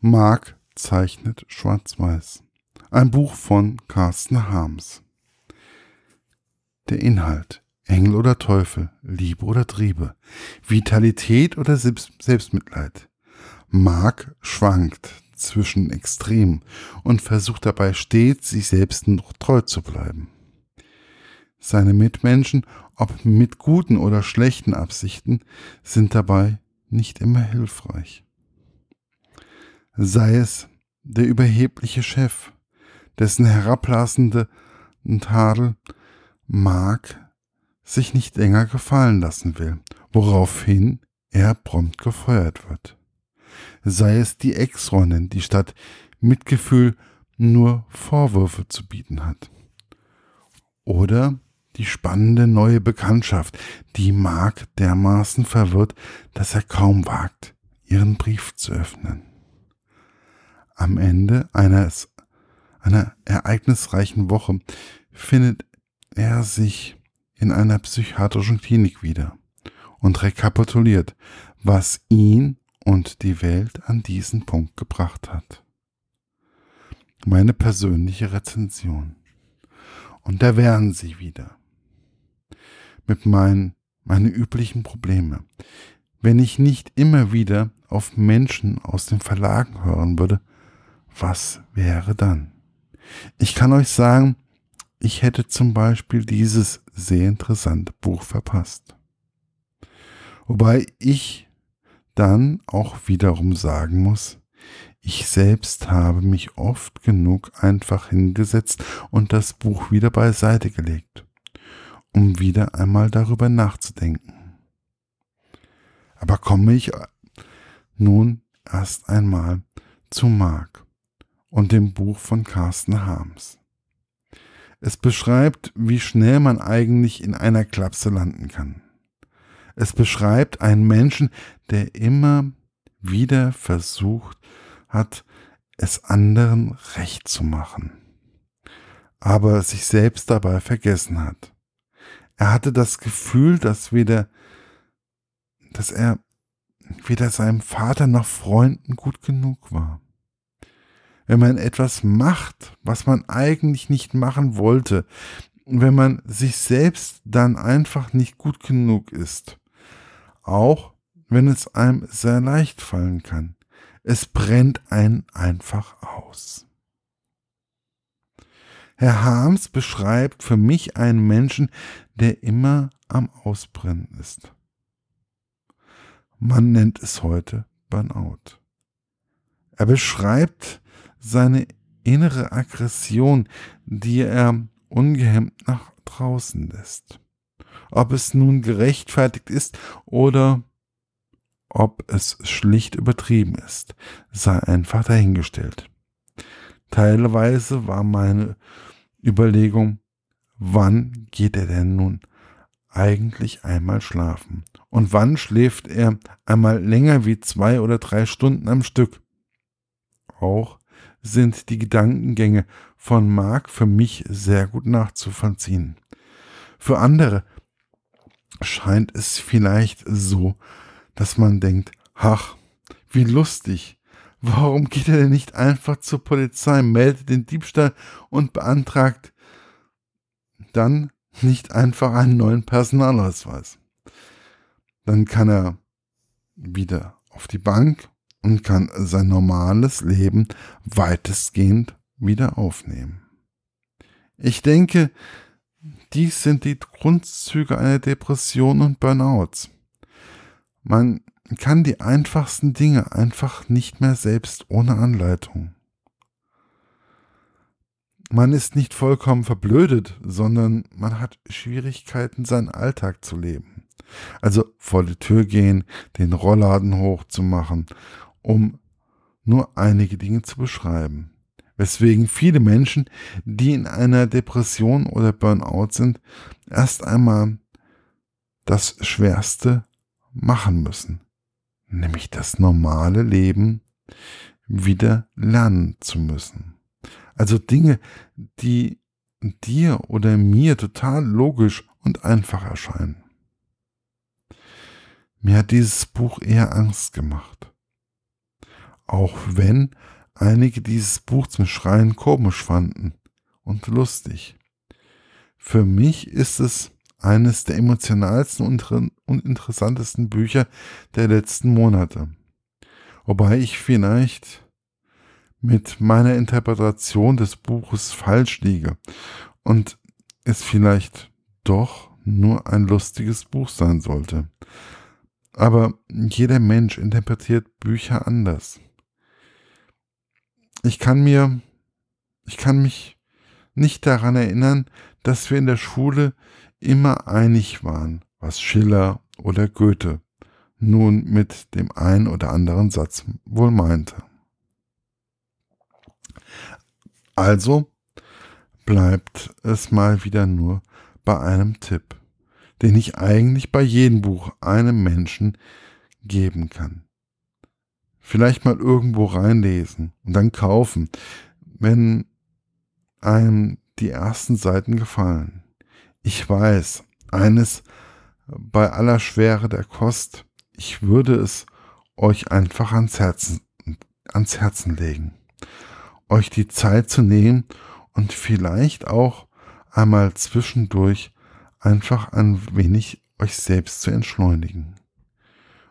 Mark zeichnet schwarz-weiß. Ein Buch von Carsten Harms. Der Inhalt. Engel oder Teufel, Liebe oder Triebe, Vitalität oder Selbstmitleid. Mark schwankt zwischen Extremen und versucht dabei stets, sich selbst noch treu zu bleiben. Seine Mitmenschen, ob mit guten oder schlechten Absichten, sind dabei nicht immer hilfreich. Sei es der überhebliche Chef, dessen herablassende Tadel Mark sich nicht länger gefallen lassen will, woraufhin er prompt gefeuert wird. Sei es die Ex-Freundin, die statt Mitgefühl nur Vorwürfe zu bieten hat. Oder die spannende neue Bekanntschaft, die Mark dermaßen verwirrt, dass er kaum wagt, ihren Brief zu öffnen. Am Ende eines, einer ereignisreichen Woche findet er sich in einer psychiatrischen Klinik wieder und rekapituliert, was ihn und die Welt an diesen Punkt gebracht hat. Meine persönliche Rezension. Und da wären sie wieder. Mit meinen, meine üblichen Probleme. Wenn ich nicht immer wieder auf Menschen aus den Verlagen hören würde, was wäre dann? Ich kann euch sagen, ich hätte zum Beispiel dieses sehr interessante Buch verpasst. Wobei ich dann auch wiederum sagen muss, ich selbst habe mich oft genug einfach hingesetzt und das Buch wieder beiseite gelegt, um wieder einmal darüber nachzudenken. Aber komme ich nun erst einmal zu Mark und dem Buch von Carsten Harms. Es beschreibt, wie schnell man eigentlich in einer Klapse landen kann. Es beschreibt einen Menschen, der immer wieder versucht hat, es anderen recht zu machen, aber sich selbst dabei vergessen hat. Er hatte das Gefühl, dass weder, dass er weder seinem Vater noch Freunden gut genug war wenn man etwas macht, was man eigentlich nicht machen wollte, wenn man sich selbst dann einfach nicht gut genug ist. Auch wenn es einem sehr leicht fallen kann. Es brennt einen einfach aus. Herr Harms beschreibt für mich einen Menschen, der immer am Ausbrennen ist. Man nennt es heute Burnout. Er beschreibt seine innere Aggression, die er ungehemmt nach draußen lässt. Ob es nun gerechtfertigt ist oder ob es schlicht übertrieben ist, sei einfach dahingestellt. Teilweise war meine Überlegung, wann geht er denn nun eigentlich einmal schlafen? Und wann schläft er einmal länger wie zwei oder drei Stunden am Stück? Auch sind die Gedankengänge von Mark für mich sehr gut nachzuvollziehen. Für andere scheint es vielleicht so, dass man denkt, ach, wie lustig, warum geht er denn nicht einfach zur Polizei, meldet den Diebstahl und beantragt dann nicht einfach einen neuen Personalausweis? Dann kann er wieder auf die Bank und kann sein normales Leben weitestgehend wieder aufnehmen. Ich denke, dies sind die Grundzüge einer Depression und Burnouts. Man kann die einfachsten Dinge einfach nicht mehr selbst ohne Anleitung. Man ist nicht vollkommen verblödet, sondern man hat Schwierigkeiten, seinen Alltag zu leben. Also vor die Tür gehen, den Rollladen hochzumachen um nur einige Dinge zu beschreiben. Weswegen viele Menschen, die in einer Depression oder Burnout sind, erst einmal das Schwerste machen müssen, nämlich das normale Leben wieder lernen zu müssen. Also Dinge, die dir oder mir total logisch und einfach erscheinen. Mir hat dieses Buch eher Angst gemacht auch wenn einige dieses Buch zum Schreien komisch fanden und lustig. Für mich ist es eines der emotionalsten und interessantesten Bücher der letzten Monate. Wobei ich vielleicht mit meiner Interpretation des Buches falsch liege und es vielleicht doch nur ein lustiges Buch sein sollte. Aber jeder Mensch interpretiert Bücher anders. Ich kann mir, ich kann mich nicht daran erinnern, dass wir in der Schule immer einig waren, was Schiller oder Goethe nun mit dem ein oder anderen Satz wohl meinte. Also bleibt es mal wieder nur bei einem Tipp, den ich eigentlich bei jedem Buch einem Menschen geben kann. Vielleicht mal irgendwo reinlesen und dann kaufen, wenn einem die ersten Seiten gefallen. Ich weiß, eines bei aller Schwere der Kost, ich würde es euch einfach ans Herzen, ans Herzen legen. Euch die Zeit zu nehmen und vielleicht auch einmal zwischendurch einfach ein wenig euch selbst zu entschleunigen.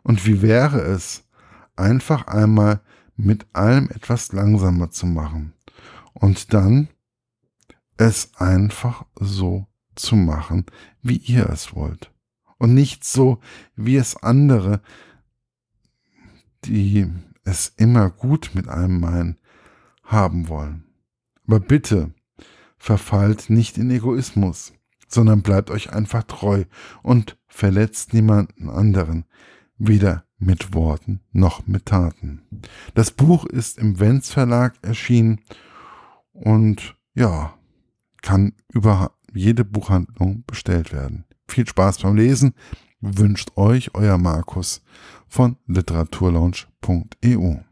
Und wie wäre es, einfach einmal mit allem etwas langsamer zu machen und dann es einfach so zu machen, wie ihr es wollt. Und nicht so, wie es andere, die es immer gut mit einem meinen, haben wollen. Aber bitte, verfallt nicht in Egoismus, sondern bleibt euch einfach treu und verletzt niemanden anderen, weder mit Worten noch mit Taten. Das Buch ist im Wenz Verlag erschienen und ja, kann über jede Buchhandlung bestellt werden. Viel Spaß beim Lesen wünscht euch euer Markus von literaturlaunch.eu.